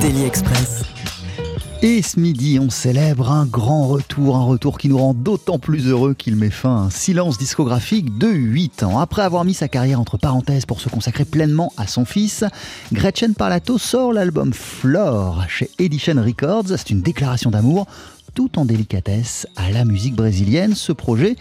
Daily Express. Et ce midi, on célèbre un grand retour, un retour qui nous rend d'autant plus heureux qu'il met fin à un silence discographique de 8 ans. Après avoir mis sa carrière entre parenthèses pour se consacrer pleinement à son fils, Gretchen Parlato sort l'album Flore chez Edition Records. C'est une déclaration d'amour tout en délicatesse à la musique brésilienne. Ce projet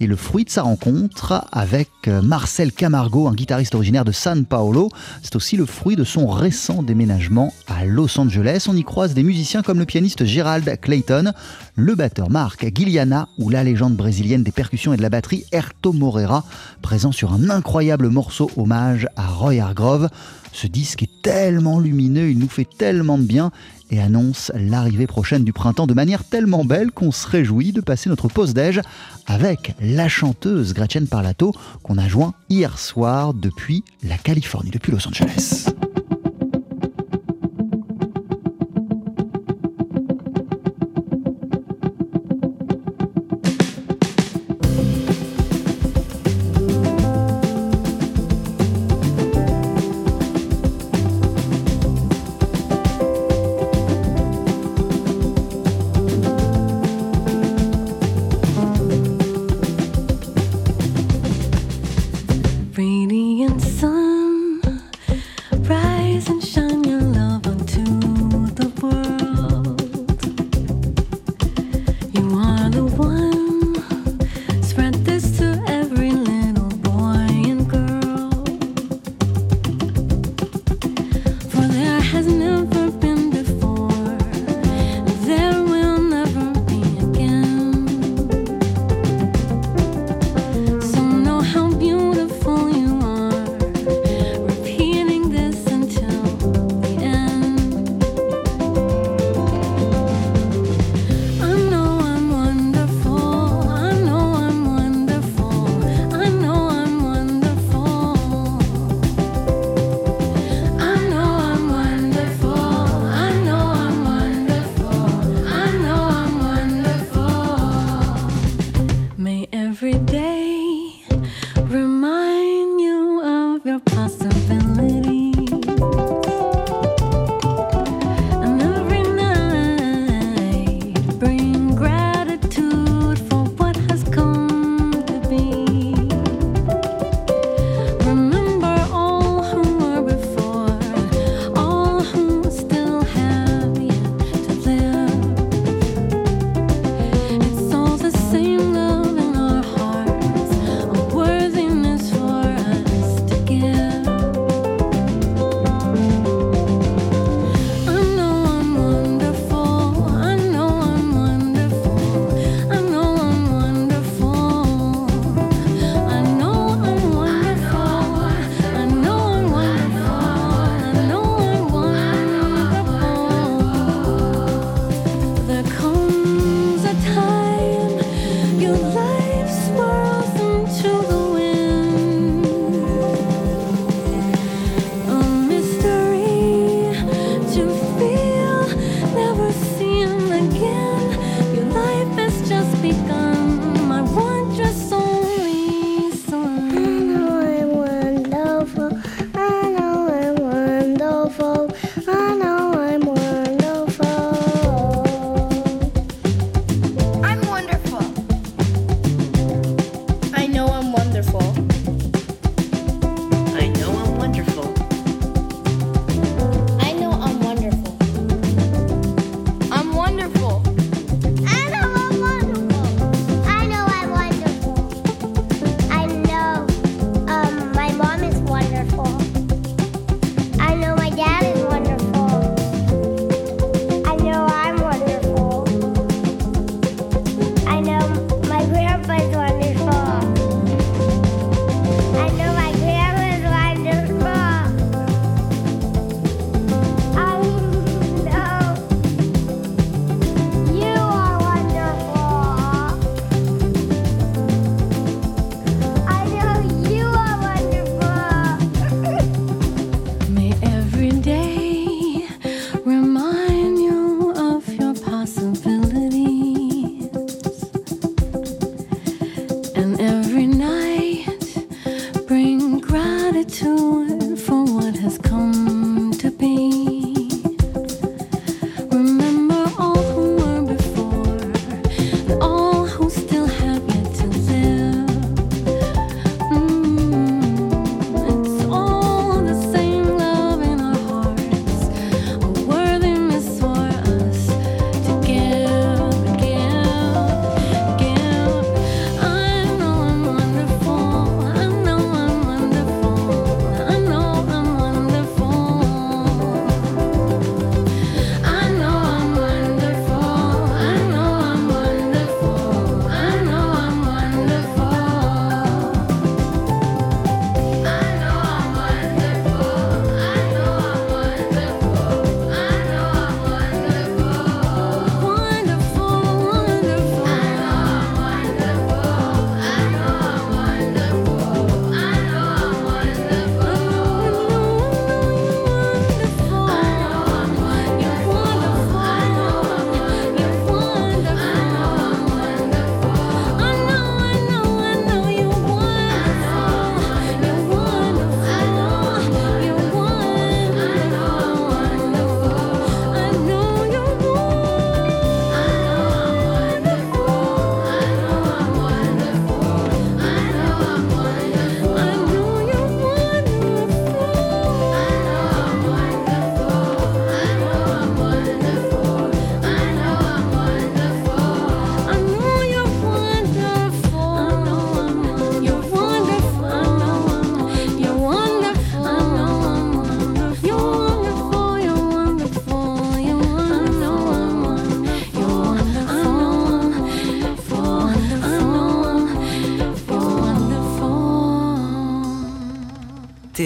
est le fruit de sa rencontre avec euh, Marcel Camargo, un guitariste originaire de San Paulo. C'est aussi le fruit de son récent déménagement à Los Angeles. On y croise des musiciens comme le pianiste Gerald Clayton, le batteur Marc Guiliana ou la légende brésilienne des percussions et de la batterie Erto Moreira, présent sur un incroyable morceau hommage à Roy Hargrove. Ce disque est tellement lumineux, il nous fait tellement de bien et annonce l'arrivée prochaine du printemps de manière tellement belle qu'on se réjouit de passer notre pause déj avec la chanteuse Gretchen Parlato qu'on a joint hier soir depuis la Californie, depuis Los Angeles.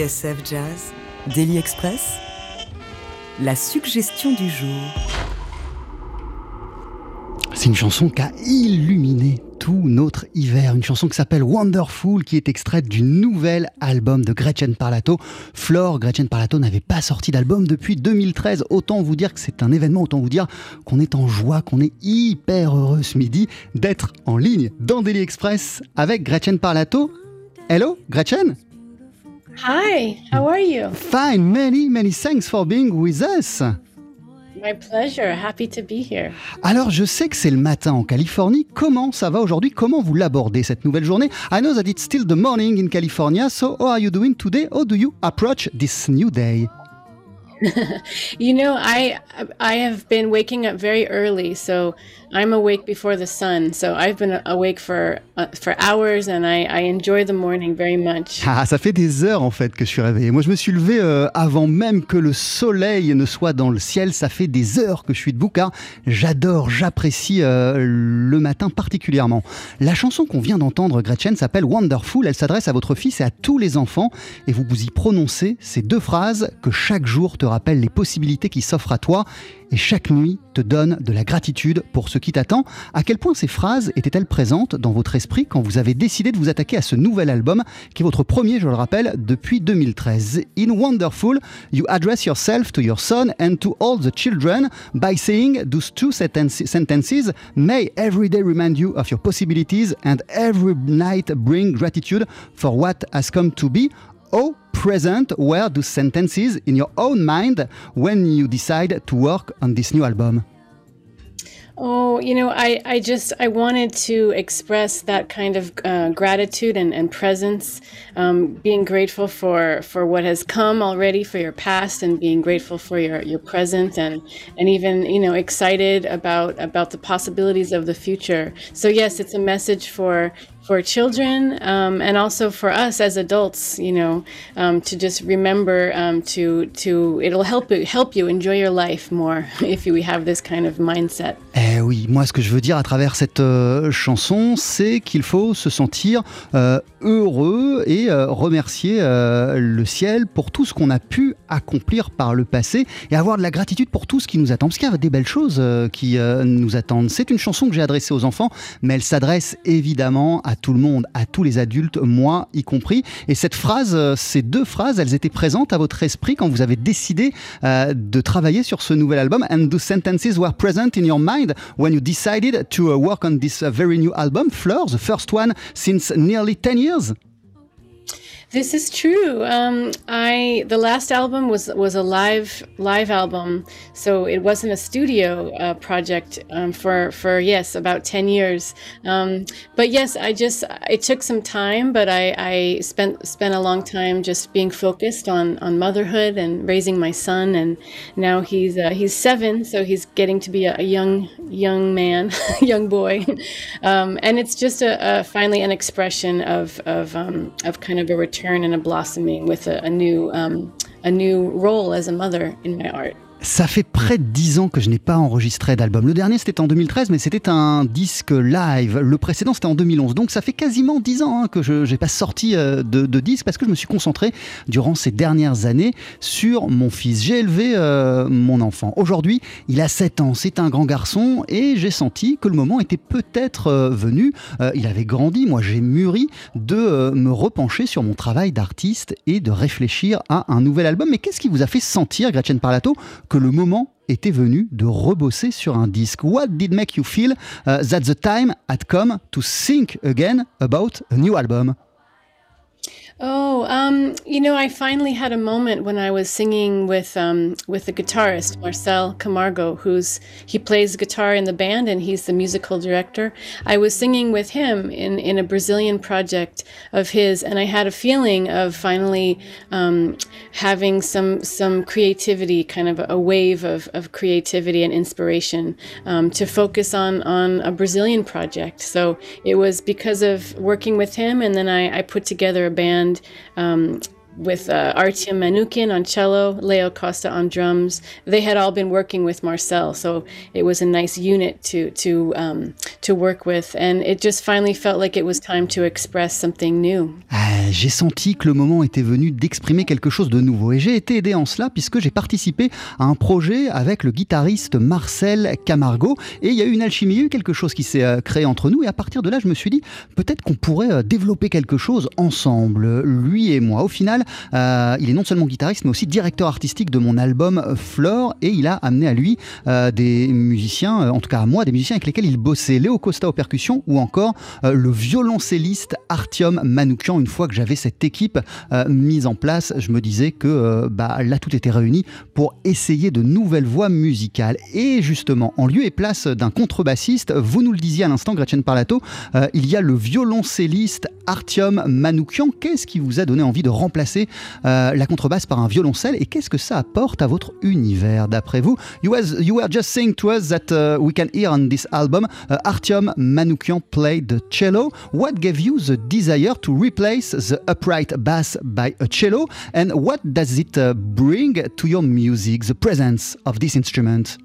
TSF Jazz, Daily Express, la suggestion du jour. C'est une chanson qui a illuminé tout notre hiver. Une chanson qui s'appelle Wonderful, qui est extraite du nouvel album de Gretchen Parlato. Flore, Gretchen Parlato n'avait pas sorti d'album depuis 2013. Autant vous dire que c'est un événement, autant vous dire qu'on est en joie, qu'on est hyper heureux ce midi d'être en ligne dans Daily Express avec Gretchen Parlato. Hello, Gretchen? Hi, how are you? Fine, many, many thanks for being with us. My pleasure. Happy to be here. Alors, je sais que c'est le matin en Californie. Comment ça va aujourd'hui Comment vous l'abordez cette nouvelle journée I know that it's still the morning in California, so how are you doing today? How do you approach this new day? you know, I I have been waking up very early, so I'm awake before the sun. So I've been awake for uh, for hours, and I, I enjoy the morning very much. Ah, ça fait des heures en fait que je suis réveillé. Moi, je me suis levé euh, avant même que le soleil ne soit dans le ciel. Ça fait des heures que je suis debout car j'adore, j'apprécie euh, le matin particulièrement. La chanson qu'on vient d'entendre, Gretchen, s'appelle Wonderful. Elle s'adresse à votre fils et à tous les enfants, et vous vous y prononcez ces deux phrases que chaque jour te rappelle les possibilités qui s'offrent à toi et chaque nuit te donne de la gratitude pour ce qui t'attend. À quel point ces phrases étaient-elles présentes dans votre esprit quand vous avez décidé de vous attaquer à ce nouvel album qui est votre premier, je le rappelle, depuis 2013 In Wonderful, you address yourself to your son and to all the children by saying those two sentences May every day remind you of your possibilities and every night bring gratitude for what has come to be. Oh, present were those sentences in your own mind when you decide to work on this new album? Oh, you know, I, I just I wanted to express that kind of uh, gratitude and, and presence, um, being grateful for for what has come already, for your past, and being grateful for your, your present, and and even you know excited about about the possibilities of the future. So yes, it's a message for for children um, and also for us as adults, you know, um, to just remember um, to to it'll help you help you enjoy your life more if we have this kind of mindset. Eh oui, moi ce que je veux dire à travers cette euh, chanson, c'est qu'il faut se sentir euh, heureux et euh, remercier euh, le ciel pour tout ce qu'on a pu accomplir par le passé et avoir de la gratitude pour tout ce qui nous attend. Parce qu'il y a des belles choses euh, qui euh, nous attendent. C'est une chanson que j'ai adressée aux enfants, mais elle s'adresse évidemment à tout le monde, à tous les adultes, moi y compris. Et cette phrase, euh, ces deux phrases, elles étaient présentes à votre esprit quand vous avez décidé euh, de travailler sur ce nouvel album. And those sentences were present in your mind when you decided to uh, work on this uh, very new album, Fleur, the first one since nearly 10 years. This is true. Um, I the last album was was a live live album, so it wasn't a studio uh, project um, for for yes about ten years. Um, but yes, I just it took some time, but I, I spent spent a long time just being focused on on motherhood and raising my son, and now he's uh, he's seven, so he's getting to be a, young young man, young boy, um, and it's just a, a finally an expression of of um, of kind of a return and a blossoming with a, a new um, a new role as a mother in my art. Ça fait près de 10 ans que je n'ai pas enregistré d'album. Le dernier, c'était en 2013, mais c'était un disque live. Le précédent, c'était en 2011. Donc, ça fait quasiment 10 ans hein, que je n'ai pas sorti euh, de, disque parce que je me suis concentré durant ces dernières années sur mon fils. J'ai élevé euh, mon enfant. Aujourd'hui, il a 7 ans. C'est un grand garçon et j'ai senti que le moment était peut-être euh, venu. Il avait grandi. Moi, j'ai mûri de me repencher sur mon travail d'artiste et de réfléchir à un nouvel album. Mais qu'est-ce qui vous a fait sentir, Gretchen Parlato, le moment était venu de rebosser sur un disque. What did make you feel uh, that the time had come to think again about a new album? Oh, um, you know, I finally had a moment when I was singing with um, with the guitarist Marcel Camargo, who's he plays guitar in the band and he's the musical director. I was singing with him in in a Brazilian project of his, and I had a feeling of finally um, having some some creativity, kind of a wave of, of creativity and inspiration um, to focus on on a Brazilian project. So it was because of working with him, and then I, I put together a band um, with uh, Artyom Manukin on cello, Leo Costa on drums. They had all been working with Marcel, so it was a nice unit to to um, to work with, and it just finally felt like it was time to express something new. Ah, j'ai senti que le moment était venu d'exprimer quelque chose de nouveau, et j'ai été aidé en cela puisque j'ai participé à un projet avec le guitariste Marcel Camargo, et il y a eu une alchimie, eu quelque chose qui s'est euh, créé entre nous, et à partir de là, je me suis dit peut-être qu'on pourrait euh, développer quelque chose ensemble, lui et moi. Au final, euh, il est non seulement guitariste, mais aussi directeur artistique de mon album Flore, et il a amené à lui euh, des musiciens, euh, en tout cas à moi, des musiciens avec lesquels il bossait, Léo Costa aux percussions, ou encore le violoncelliste Artyom Manoukian. Une fois que j'avais cette équipe mise en place, je me disais que bah, là, tout était réuni pour essayer de nouvelles voies musicales. Et justement, en lieu et place d'un contrebassiste, vous nous le disiez à l'instant, Gretchen Parlato, il y a le violoncelliste Artyom Manoukian. Qu'est-ce qui vous a donné envie de remplacer euh, la contrebasse par un violoncelle et qu'est-ce que ça apporte à votre univers d'après vous? You, was, you were just saying to us that uh, we can hear on this album uh, Artyom Manoukian played the cello. What gave you the desire to replace the upright bass by a cello? And what does it uh, bring to your music, the presence of this instrument?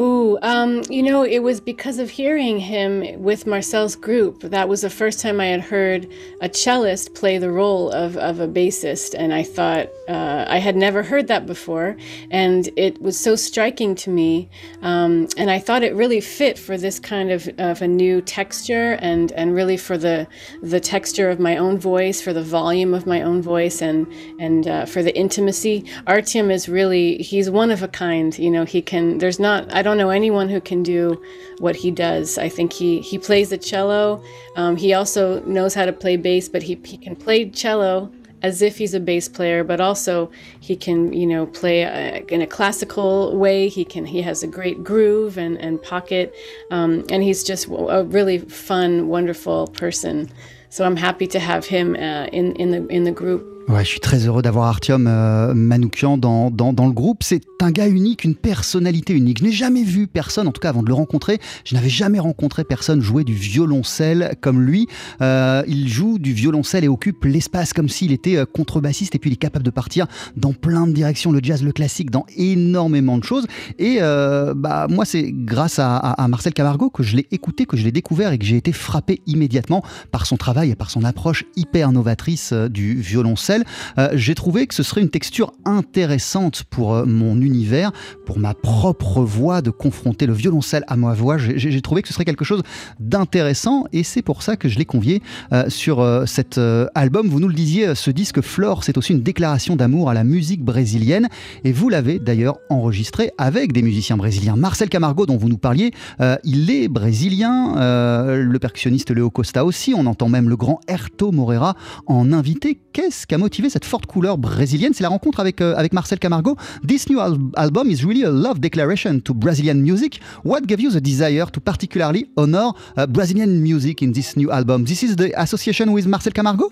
Ooh, um, you know, it was because of hearing him with Marcel's group. That was the first time I had heard a cellist play the role of, of a bassist. And I thought, uh, I had never heard that before. And it was so striking to me. Um, and I thought it really fit for this kind of, of a new texture and, and really for the, the texture of my own voice, for the volume of my own voice, and, and uh, for the intimacy. Artyom is really, he's one of a kind. You know, he can, there's not, I don't know anyone who can do what he does. I think he he plays the cello. Um, he also knows how to play bass, but he he can play cello as if he's a bass player, but also he can you know play uh, in a classical way. He can he has a great groove and and pocket, um, and he's just a really fun, wonderful person. So I'm happy to have him uh, in in the in the group. Ouais, je suis très heureux d'avoir Artyom euh, Manoukian dans, dans, dans, le groupe. C'est un gars unique, une personnalité unique. Je n'ai jamais vu personne, en tout cas avant de le rencontrer, je n'avais jamais rencontré personne jouer du violoncelle comme lui. Euh, il joue du violoncelle et occupe l'espace comme s'il était euh, contrebassiste et puis il est capable de partir dans plein de directions, le jazz, le classique, dans énormément de choses. Et bah, moi, c'est grâce à, Marcel Camargo que je l'ai écouté, que je l'ai découvert et que j'ai été frappé immédiatement par son travail et par son approche hyper novatrice du violoncelle. Euh, j'ai trouvé que ce serait une texture intéressante pour euh, mon univers, pour ma propre voix, de confronter le violoncelle à ma voix. J'ai trouvé que ce serait quelque chose d'intéressant et c'est pour ça que je l'ai convié euh, sur cet album. Vous nous le disiez, ce disque Flore, c'est aussi une déclaration d'amour à la musique brésilienne et vous l'avez d'ailleurs enregistré avec des musiciens brésiliens. Marcel Camargo, dont vous nous parliez, il est brésilien, le percussionniste Léo Costa aussi, on entend même le grand Herto Moreira en invité. Qu'est-ce qui a motivé cette forte couleur brésilienne C'est la rencontre avec, euh, avec Marcel Camargo. This new al album is really a love declaration to Brazilian music. What gave you the desire to particularly honor uh, Brazilian music in this new album? This is the association with Marcel Camargo?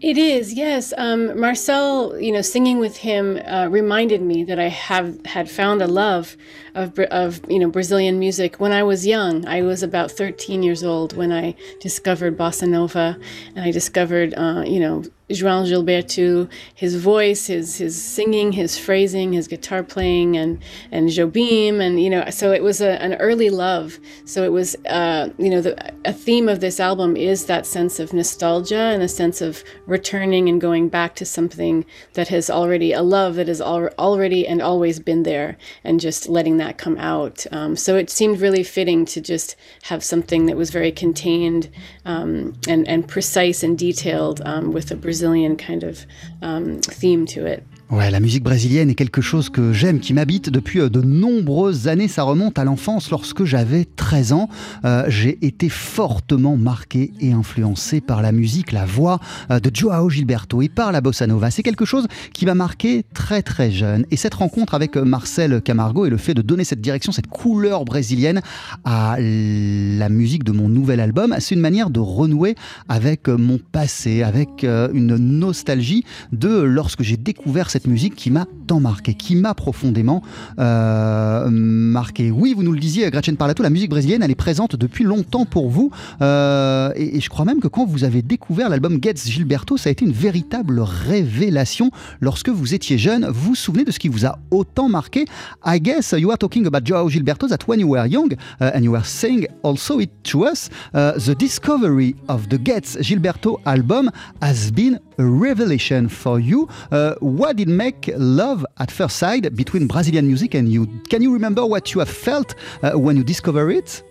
It is, yes. Um, Marcel, you know, singing with him uh, reminded me that I have had found a love of, of, you know, Brazilian music when I was young. I was about 13 years old when I discovered bossa nova, and I discovered, uh, you know, João Gilberto, his voice, his his singing, his phrasing, his guitar playing, and and Jobim, and you know, so it was a, an early love. So it was, uh, you know, the, a theme of this album is that sense of nostalgia and a sense of returning and going back to something that has already a love that has al- already and always been there, and just letting that come out. Um, so it seemed really fitting to just have something that was very contained um, and and precise and detailed um, with a Brazilian kind of um, theme to it. Ouais, la musique brésilienne est quelque chose que j'aime, qui m'habite depuis de nombreuses années. Ça remonte à l'enfance lorsque j'avais 13 ans. Euh, J'ai été fortement marqué et influencé par la musique, la voix euh, de Joao Gilberto et par la bossa nova. C'est quelque chose qui m'a marqué très très jeune. Et cette rencontre avec Marcel Camargo et le fait de donner cette direction, cette couleur brésilienne à la musique de mon nouvel album, c'est une manière de renouer avec mon passé, avec euh, une nostalgie de lorsque j'ai découvert cette musique qui m'a tant marqué, qui m'a profondément euh, marqué. Oui, vous nous le disiez, Gretchen Parlato, la musique brésilienne, elle est présente depuis longtemps pour vous. Euh, et, je crois même que quand vous avez découvert l'album Getz Gilberto, ça a été une véritable révélation lorsque vous étiez jeune. Vous vous souvenez de ce qui vous a autant marqué? I guess you are talking about Joao Gilberto that when you were young uh, and you were saying also it to us, uh, the discovery of the Getz Gilberto album has been a revelation for you. Uh, what did make love at first sight between Brazilian music and you? Can you remember what you have felt uh, when you discovered it?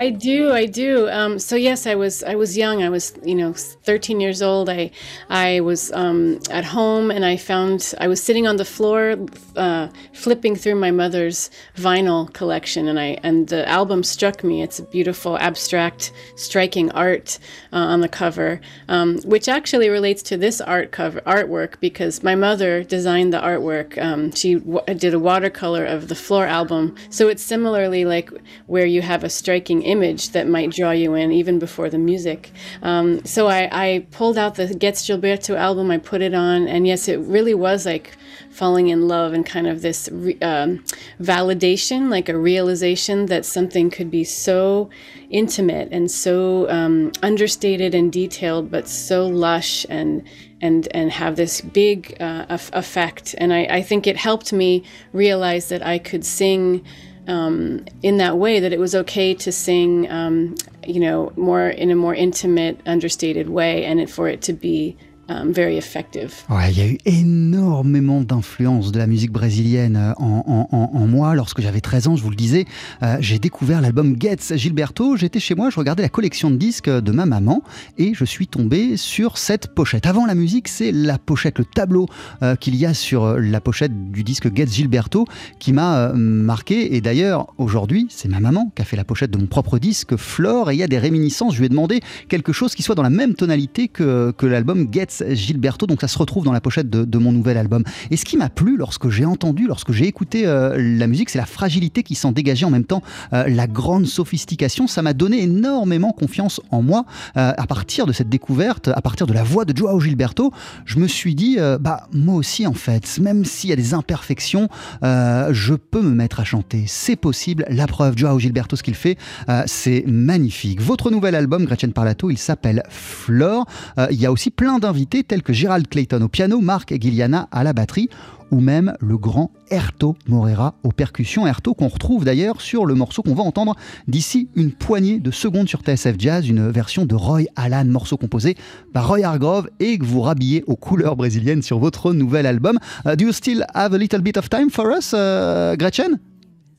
I do, I do. Um, so yes, I was I was young. I was you know 13 years old. I I was um, at home and I found I was sitting on the floor, uh, flipping through my mother's vinyl collection, and I and the album struck me. It's a beautiful, abstract, striking art uh, on the cover, um, which actually relates to this art cover artwork because my mother designed the artwork. Um, she w- did a watercolor of the Floor album, so it's similarly like where you have a striking image that might draw you in even before the music. Um, so I, I, pulled out the Gets Gilberto album, I put it on, and yes, it really was like falling in love and kind of this re- um, validation, like a realization that something could be so intimate and so um, understated and detailed, but so lush and and and have this big uh, effect. And I, I think it helped me realize that I could sing um, in that way that it was okay to sing, um, you know, more in a more intimate, understated way, and it, for it to be Um, very effective. Ouais, il y a eu énormément d'influence de la musique brésilienne euh, en, moi. Lorsque j'avais 13 ans, je vous le disais, euh, j'ai découvert l'album Getz Gilberto. J'étais chez moi, je regardais la collection de disques de ma maman et je suis tombé sur cette pochette. Avant la musique, c'est la pochette, le tableau euh, qu'il y a sur la pochette du disque Getz Gilberto qui m'a marqué. Et d'ailleurs, aujourd'hui, c'est ma maman qui a fait la pochette de mon propre disque, Flore, et il y a des réminiscences. Je lui ai demandé quelque chose qui soit dans la même tonalité que, que l'album Getz Gilberto, donc ça se retrouve dans la pochette de, mon nouvel album. Et ce qui m'a plu lorsque j'ai entendu, lorsque j'ai écouté euh, la musique, c'est la fragilité qui s'en dégageait en même temps, euh, la grande sophistication. Ça m'a donné énormément confiance en moi. Euh, à partir de cette découverte, à partir de la voix de Joao Gilberto, je me suis dit, bah moi aussi en fait, même s'il y a des imperfections, je peux me mettre à chanter. C'est possible. La preuve, Joao Gilberto, ce qu'il fait, c'est magnifique. Votre nouvel album, Gretchen Parlato, il s'appelle Flore. il y a aussi plein d'invités tels que Gerald Clayton au piano, Marc Guiliana à la batterie ou même le grand Erto Morera aux percussions. Erto qu'on retrouve d'ailleurs sur le morceau qu'on va entendre d'ici une poignée de secondes sur TSF Jazz, une version de Roy Alan, morceau composé par Roy Hargrove et que vous rhabillez aux couleurs brésiliennes sur votre nouvel album. Uh, do you still have a little bit of time for us, uh, Gretchen?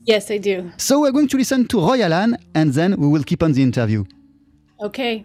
Yes, I do. So we're going to listen to Roy Alan and then we will keep on the interview. Okay.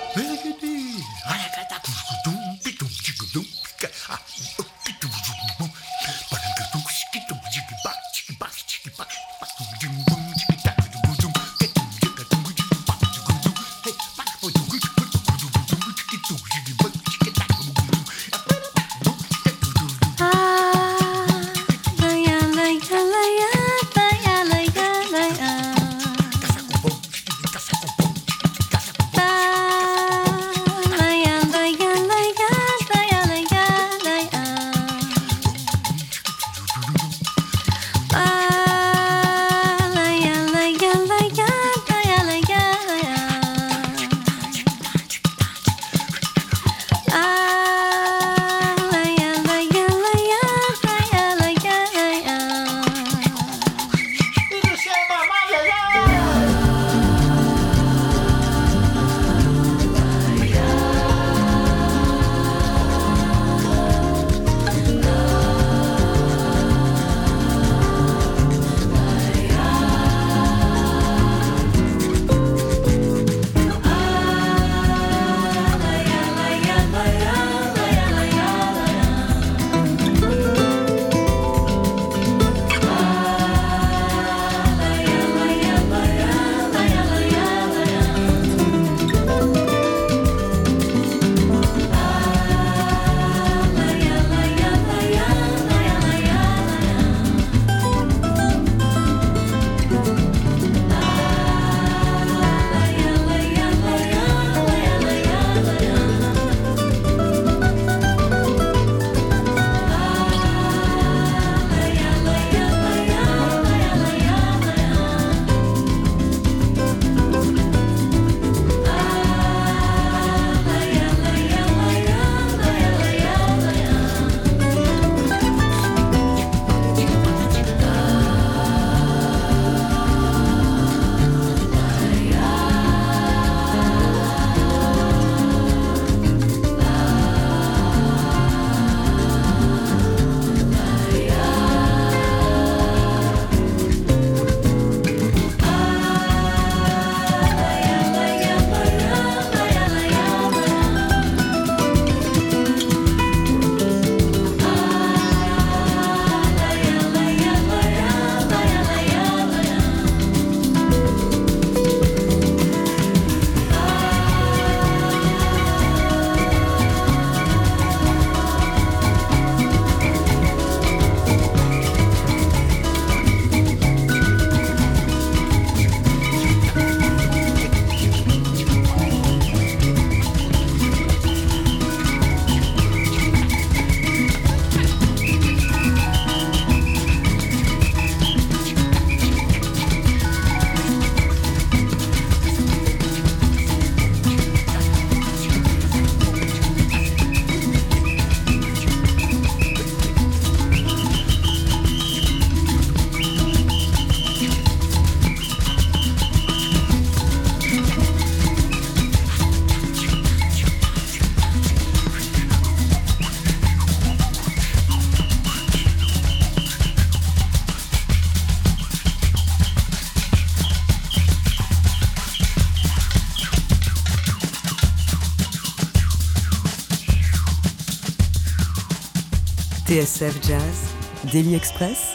TSF Jazz, Daily Express,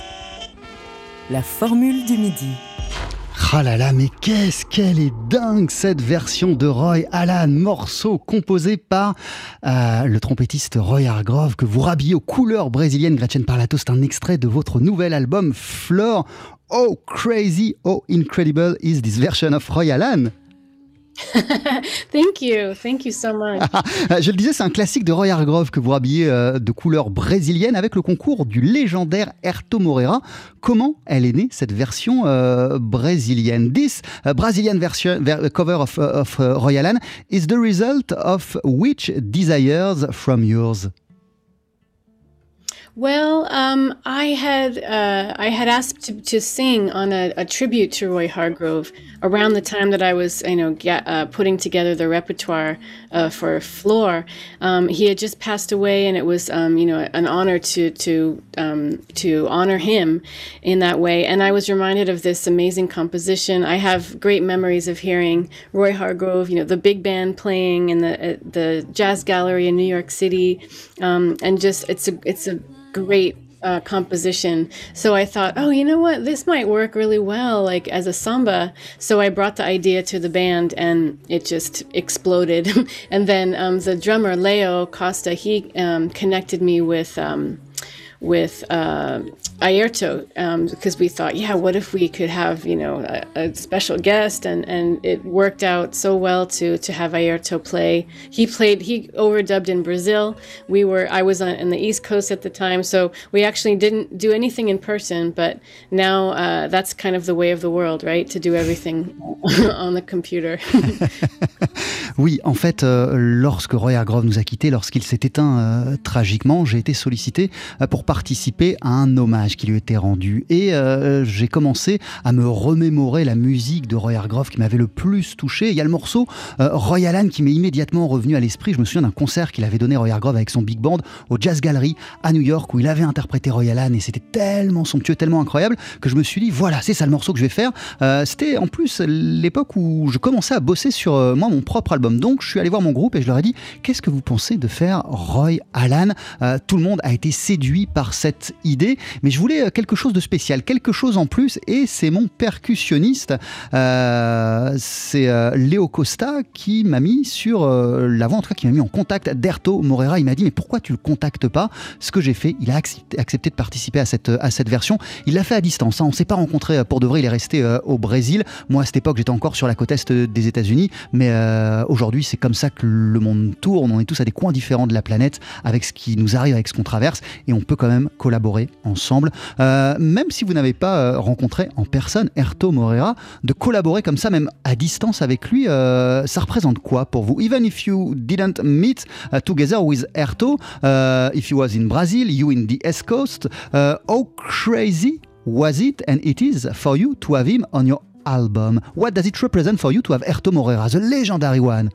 la formule du midi. Ah là là, mais qu'est-ce qu'elle est dingue cette version de Roy Alan, morceau composé par euh, le trompettiste Roy Hargrove que vous rhabillez aux couleurs brésiliennes. Gretchen Parlato, c'est un extrait de votre nouvel album Flore. Oh crazy, oh incredible is this version of Roy Alan. thank you, thank you so much. Je le disais, c'est un classique de Roy Hargrove que vous habillez euh, de couleur brésilienne avec le concours du légendaire Herto Moreira. Comment elle est née cette version euh, brésilienne? This uh, Brazilian version ver cover of, of uh, Roy Alan is the result of which desires from yours? Well, um, I had uh, I had asked to, to sing on a, a, tribute to Roy Hargrove around the time that I was, you know, get, uh, putting together the repertoire uh, for Floor. Um, he had just passed away, and it was, um, you know, an honor to to um, to honor him in that way. And I was reminded of this amazing composition. I have great memories of hearing Roy Hargrove, you know, the big band playing in the uh, the jazz gallery in New York City, um, and just it's a it's a great uh, composition. So I thought, oh, you know what? This might work really well, like as a samba. So I brought the idea to the band, and it just exploded. and then um, the drummer Leo Costa, he um, connected me with. Um, with uh, because um, we thought, yeah, what if we could have you know a, a, special guest, and and it worked out so well to to have Ayrto play. He played, he overdubbed in Brazil. We were, I was on in the East Coast at the time, so we actually didn't do anything in person. But now uh, that's kind of the way of the world, right? To do everything on the computer. oui, en fait, euh, lorsque Roy Hargrove nous a quittés, lorsqu'il s'est éteint euh, tragiquement, j'ai été sollicité euh, pour participer à un hommage qui lui était rendu. Et euh, j'ai commencé à me remémorer la musique de Roy Hargrove qui m'avait le plus touché. Il y a le morceau euh, Roy Alan qui m'est immédiatement revenu à l'esprit. Je me souviens d'un concert qu'il avait donné Roy Hargrove avec son big band au Jazz Gallery à New York où il avait interprété Roy Alan et c'était tellement somptueux, tellement incroyable que je me suis dit voilà, c'est ça le morceau que je vais faire. Euh, c'était en plus l'époque où je commençais à bosser sur moi mon propre album. Donc je suis allé voir mon groupe et je leur ai dit qu'est-ce que vous pensez de faire Roy Alan Tout le monde a été séduit par cette idée, mais je voulais euh, quelque chose de spécial, quelque chose en plus, et c'est mon percussionniste, euh, c'est euh, Léo Costa qui m'a mis sur euh, l'avant, en tout cas qui m'a mis en contact d'Erto Morera. Il m'a dit mais pourquoi tu le contactes pas? Ce que j'ai fait, il a accepté, de participer à cette, à cette version. Il l'a fait à distance, hein. on s'est pas rencontré pour de vrai, il est resté au Brésil. Moi à cette époque j'étais encore sur la côte est des États-Unis, mais aujourd'hui c'est comme ça que le monde tourne. On est tous à des coins différents de la planète avec ce qui nous arrive, avec ce qu'on traverse, et on peut quand même collaborer ensemble. Euh, même si vous n'avez pas euh, rencontré en personne Erto Morera, de collaborer comme ça, même à distance avec lui, euh, ça représente quoi pour vous? Even if you didn't meet uh, together with Erto, uh, if he was in Brazil, you in the East Coast, uh, how crazy was it and it is for you to have him on your album? What does it represent for you to have Erto Morera, the legendary one?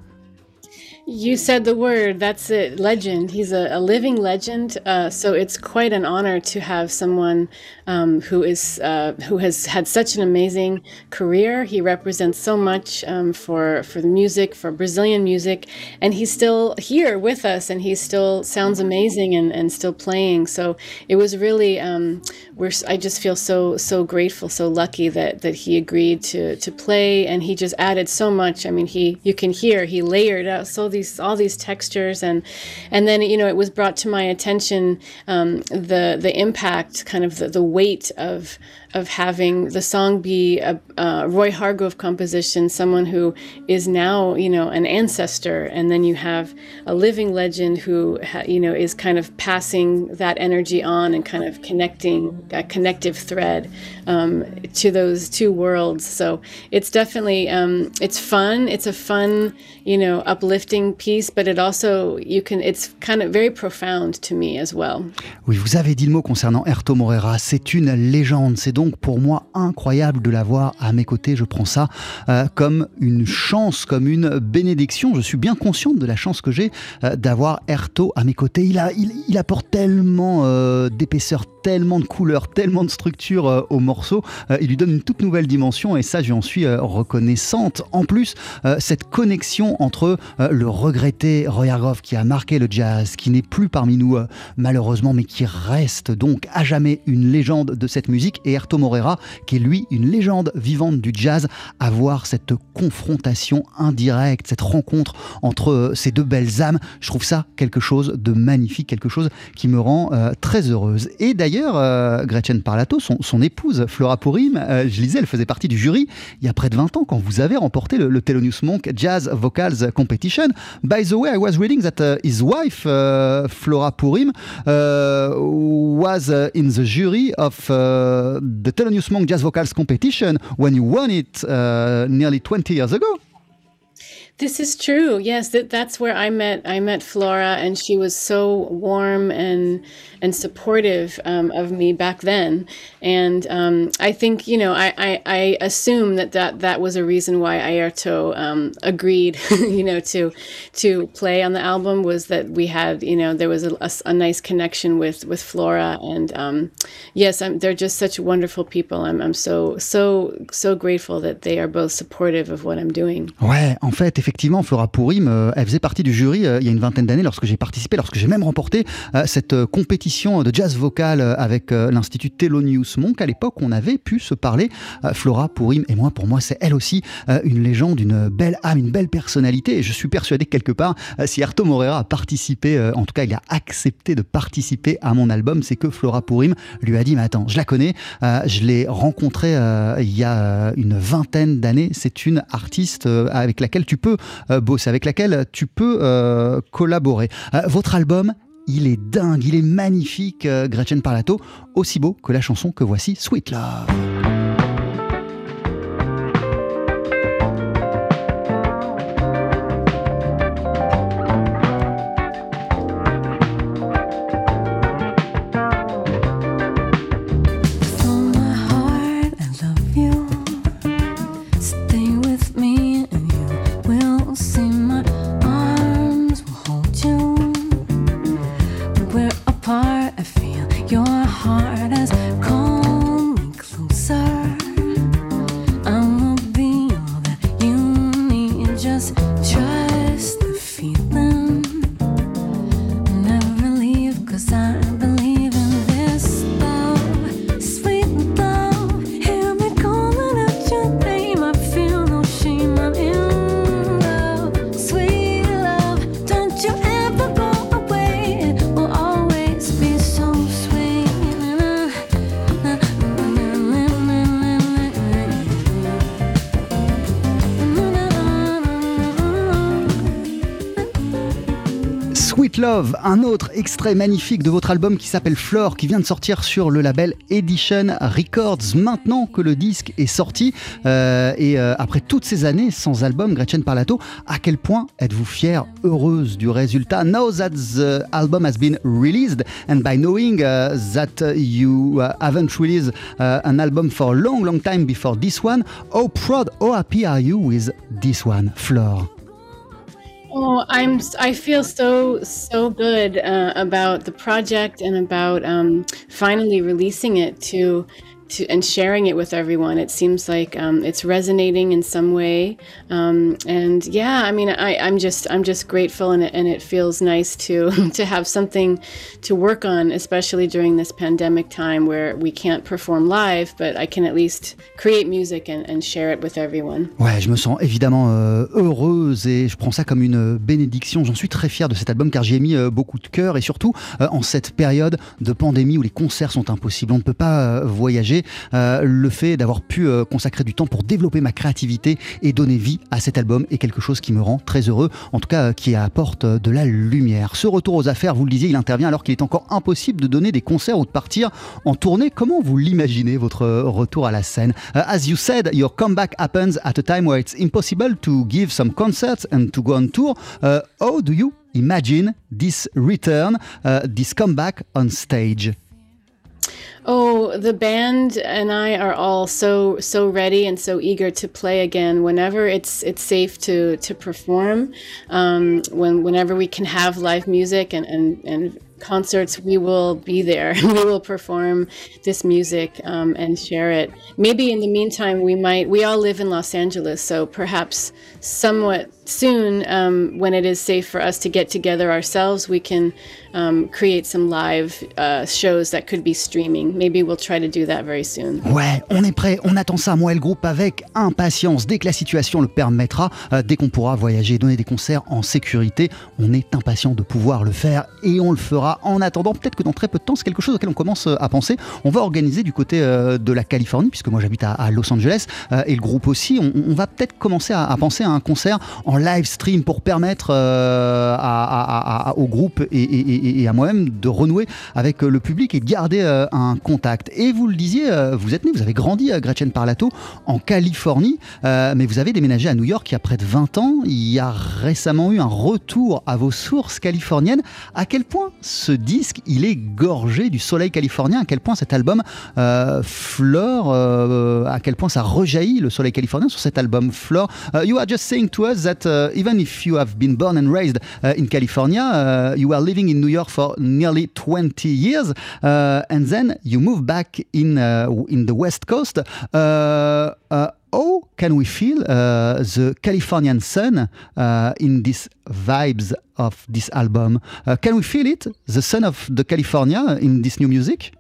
You said the word. That's it. Legend. He's a, a living legend. Uh, so it's quite an honor to have someone um, who is uh, who has had such an amazing career. He represents so much um, for for the music, for Brazilian music, and he's still here with us, and he still sounds amazing and, and still playing. So it was really um, we're. I just feel so so grateful, so lucky that that he agreed to to play, and he just added so much. I mean, he you can hear he layered out so these all these textures and and then you know it was brought to my attention um, the the impact kind of the, the weight of of having the song be a, Roy Hargrove composition, someone who is now, you know, an ancestor, and then you have a living legend who, ha, you know, is kind of passing that energy on and kind of connecting a connective thread um, to those two worlds. So it's definitely um, it's fun. It's a fun, you know, uplifting piece, but it also you can. It's kind of very profound to me as well. Oui, vous avez dit le mot concernant Erto Morera. C'est une légende. C'est donc pour moi incroyable de l'avoir à mes côtés. Je prends ça euh, comme une chance, comme une bénédiction. Je suis bien consciente de la chance que j'ai euh, d'avoir Erto à mes côtés. Il, apporte tellement euh, d'épaisseur, tellement de couleurs, tellement de structure au morceau. il lui donne une toute nouvelle dimension et ça, j'en suis reconnaissante. En plus, cette connexion entre le regretté Roy Hargrove qui a marqué le jazz, qui n'est plus parmi nous malheureusement, mais qui reste donc à jamais une légende de cette musique, et Erto Morera, qui est lui une légende vivante du jazz, à voir cette confrontation indirecte, cette rencontre entre euh, ces deux belles âmes, je trouve ça quelque chose de magnifique, quelque chose qui me rend euh, très heureuse. Et d'ailleurs, euh, Gretchen Parlato, son, épouse, Flora Purim, je lisais, elle faisait partie du jury il y a près de 20 ans quand vous avez remporté le, le Thelonious Monk Jazz Vocals Competition. By the way, I was reading that uh, his wife, Flora Purim, uh, was uh, in the jury of uh, the Thelonious Monk Jazz Vocals competition when you won it uh, nearly 20 years ago. This is true. Yes, that, that's where I met I met Flora, and she was so warm and and supportive um, of me back then. And um, I think you know I, I, I assume that, that that was a reason why Ayrto um, agreed, you know, to to play on the album was that we had you know there was a, a, a nice connection with with Flora, and um, yes, I'm, they're just such wonderful people. I'm I'm so so so grateful that they are both supportive of what I'm doing. Ouais, en fait, effectivement effectivement, Flora Pourim, euh, elle faisait partie du jury euh, il y a une vingtaine d'années lorsque j'ai participé, lorsque j'ai même remporté euh, cette compétition de jazz vocal avec l'Institut Thelonious Monk. À l'époque, on avait pu se parler, Flora Pourim et moi. Pour moi, c'est elle aussi une légende, une belle âme, une belle personnalité. Et je suis persuadé que quelque part, si Arto Morera a participé, en tout cas, il a accepté de participer à mon album, c'est que Flora Pourim lui a dit Mais attends, je la connais, je l'ai rencontrée il y a une vingtaine d'années. C'est une artiste avec laquelle tu peux bosser, avec laquelle tu peux euh, collaborer. Euh, votre album, il est dingue, il est magnifique, Gretchen Parlato, aussi beau que la chanson que voici, Sweet Love. Un autre extrait magnifique de votre album qui s'appelle Flore, qui vient de sortir sur le label Edition Records. Maintenant que le disque est sorti, euh, et euh, après toutes ces années sans album, Gretchen Parlato, à quel point êtes-vous fière, heureuse du résultat? Now that the album has been released, and by knowing uh, that you uh, haven't released uh, an album for a long, long time before this one, how proud, how happy are you with this one, Flore? Oh, I'm. I feel so so good uh, about the project and about um, finally releasing it to to, and sharing it with everyone. It seems like um, it's resonating in some way, um, and yeah, I mean, I, I'm just I'm just grateful, and it, and it feels nice to to have something to work on, especially during this pandemic time where we can't perform live, but I can at least create music and, and share it with everyone. Ouais, je me sens évidemment euh, heureuse et je prends ça comme une bénédiction. J'en suis très fier de cet album car j'y ai mis euh, beaucoup de cœur et surtout euh, en cette période de pandémie où les concerts sont impossibles, on ne peut pas euh, euh, le fait d'avoir pu euh, consacrer du temps pour développer ma créativité et donner vie à cet album est quelque chose qui me rend très heureux, en tout cas euh, qui apporte de la lumière. Ce retour aux affaires, vous le disiez, il intervient alors qu'il est encore impossible de donner des concerts ou de partir en tournée. Comment vous l'imaginez, votre retour à la scène? As you said, your comeback happens at a time where it's impossible to give some concerts and to go on tour. how do you imagine this return, this comeback on stage? Oh, the band and I are all so so ready and so eager to play again whenever it's it's safe to to perform. Um, when whenever we can have live music and and and concerts, we will be there. we will perform this music um, and share it. Maybe in the meantime, we might. We all live in Los Angeles, so perhaps somewhat soon, when it is safe for us to get together ourselves, we can create some live shows that could be streaming. Maybe we'll try to do that very soon. Ouais, on est prêt, on attend ça, moi et le groupe, avec impatience. Dès que la situation le permettra, euh, dès qu'on pourra voyager donner des concerts en sécurité, on est impatient de pouvoir le faire et on le fera. En attendant, peut-être que dans très peu de temps, c'est quelque chose auquel on commence euh, à penser. On va organiser du côté euh, de la Californie, puisque moi j'habite à, Los Angeles et le groupe aussi. On, on va peut-être commencer à, à, penser à un concert en live stream pour permettre euh, au groupe et, à moi-même de renouer avec le public et de garder euh, un contact. Et vous le disiez, vous êtes né, vous avez grandi Gretchen Parlato en Californie, mais vous avez déménagé à New York il y a près de 20 ans. Il y a récemment eu un retour à vos sources californiennes. À quel point ce disque, il est gorgé du soleil californien, à quel point cet album euh, euh, à quel point ça rejaillit le soleil californien sur cet album? Flore. You are just saying to us that uh, even if you have been born and raised uh, in California, uh, you are living in New York for nearly 20 years, uh, and then you move back in uh, in the West Coast. how can we feel the Californian sun in these vibes of this album? Can we feel it, the sun of the California in this new music?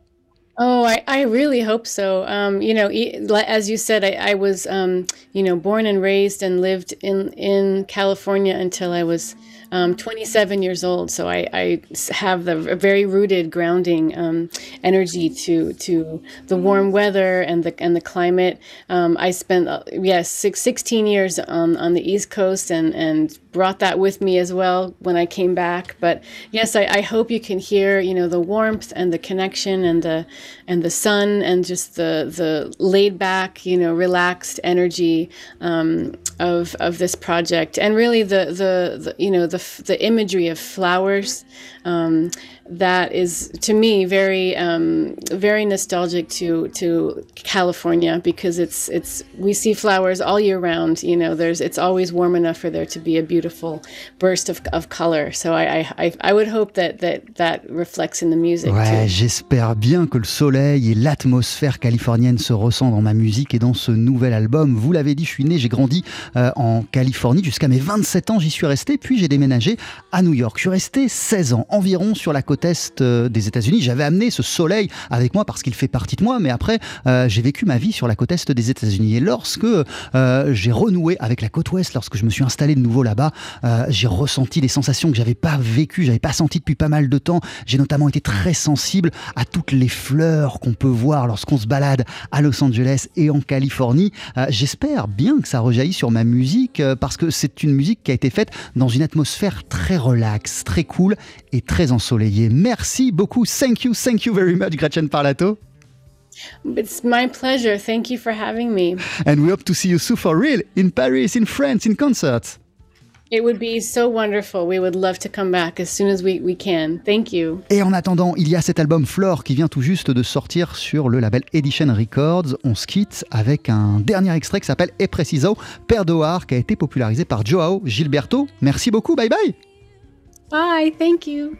Oh, I, I really hope so. Um, you know, as you said, I, I was, um, you know, born and raised and lived in, in California until I was um, 27 years old. So I, I have the very rooted, grounding um, energy to to the warm weather and the and the climate. Um, I spent uh, yes six, 16 years on, on the East Coast and and brought that with me as well when I came back. But yes, I, I hope you can hear you know the warmth and the connection and the and the sun and just the the laid back you know relaxed energy um, of of this project and really the the, the you know the the imagery of flowers um, that is to me very um, very nostalgic to to California because it's it's we see flowers all year round. You know, there's it's always warm enough for there to be a beautiful burst of, of color. So I, I I would hope that that that reflects in the music. Ouais, j'espère bien que le soleil et l'atmosphère californienne se ressentent dans ma musique et dans ce nouvel album. Vous l'avez dit, je suis né, j'ai grandi euh, en Californie jusqu'à mes 27 ans, j'y suis resté, puis j'ai déménagé à New York. Je suis resté 16 ans environ sur la côte est euh, des États-Unis. J'avais amené ce soleil avec moi parce qu'il fait partie de moi, mais après, euh, j'ai vécu ma vie sur la côte est des États-Unis. Et lorsque euh, j'ai renoué avec la côte ouest, lorsque je me suis installé de nouveau là-bas, j'ai ressenti des sensations que j'avais pas vécues, j'avais pas senti depuis pas mal de temps. J'ai notamment été très sensible à toutes les fleurs qu'on peut voir lorsqu'on se balade à Los Angeles et en Californie. J'espère bien que ça rejaillit sur ma musique parce que c'est une musique qui a été faite dans une atmosphère très relaxe, très cool et très ensoleillée. Merci beaucoup. Thank you, thank you very much, Gretchen Parlato. It's my pleasure. Thank you for having me. And we hope to see you soon for real in Paris, in France, in concert. It would be so wonderful. We would love to come back as soon as we, we can. Thank you. Et en attendant, il y a cet album Flore qui vient tout juste de sortir sur le label Edition Records. On se quitte avec un dernier extrait qui s'appelle E Preciso, Père d'Oar, qui a été popularisé par Joao Gilberto. Merci beaucoup. Bye bye. Bye. Thank you.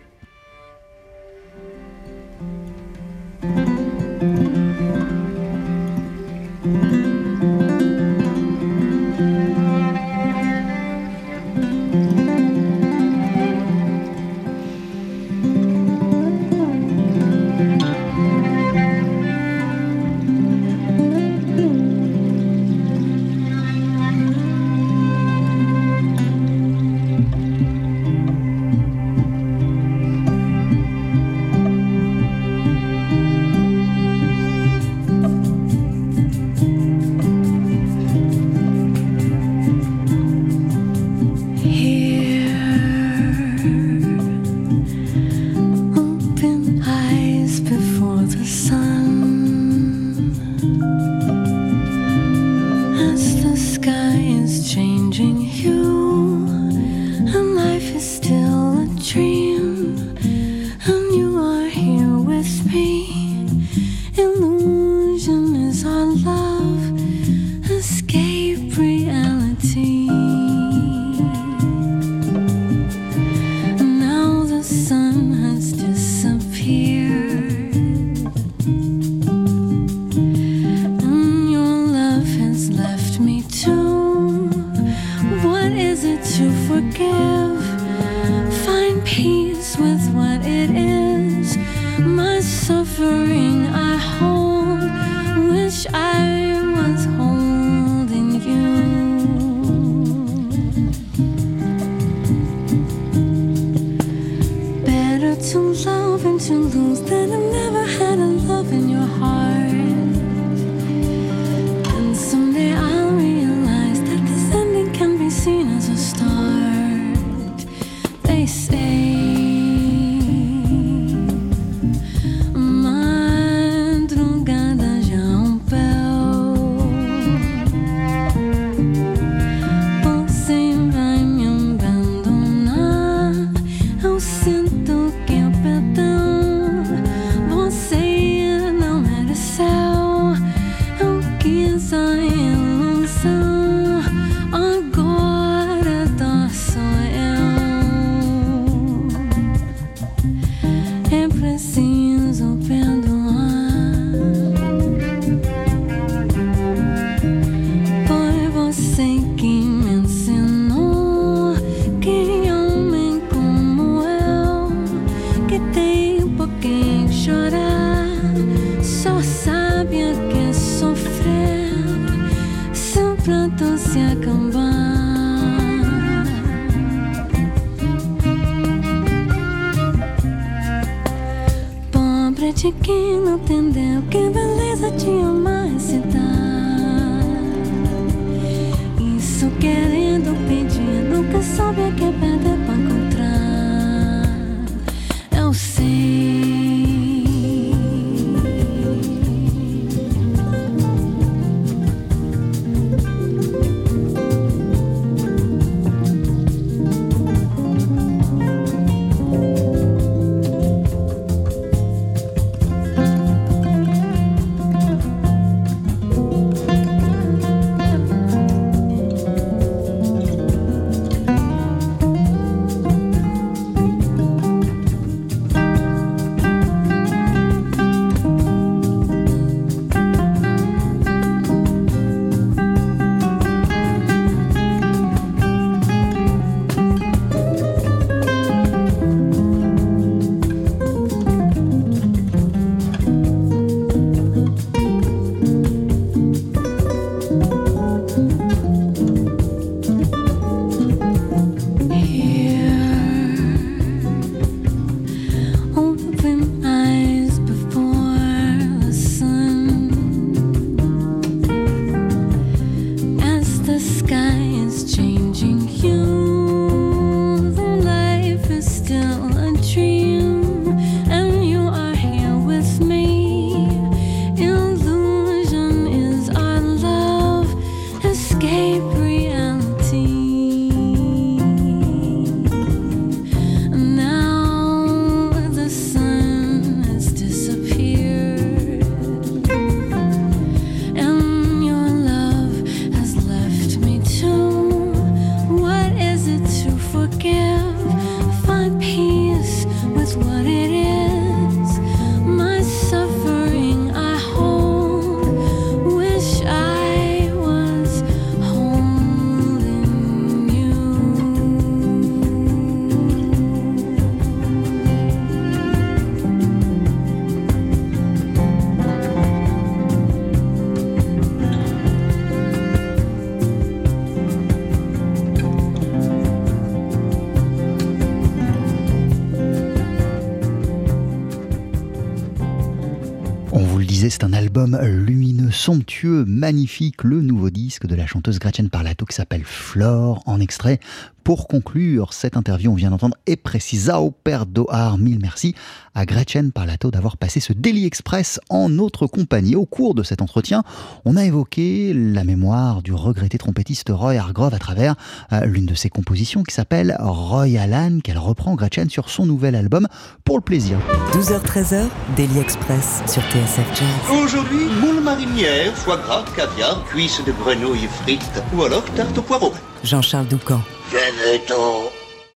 Lumineux, somptueux, magnifique, le nouveau disque de la chanteuse Gretchen Parlato qui s'appelle Flore, en extrait. Pour conclure cette interview, on vient d'entendre Et Precisao Perdoar. Mille merci à Gretchen Parlato d'avoir passé ce Daily Express en notre compagnie. Au cours de cet entretien, on a évoqué la mémoire du regretté trompettiste Roy Hargrove à travers euh, l'une de ses compositions qui s'appelle Roy Alan, qu'elle reprend Gretchen sur son nouvel album pour le plaisir. 12h-13h, Daily Express sur TSF Jazz. Aujourd'hui, moule marinière, foie gras, caviar, cuisses de grenouille frites ou alors tarte au poireau. Jean-Charles Doucan. Genito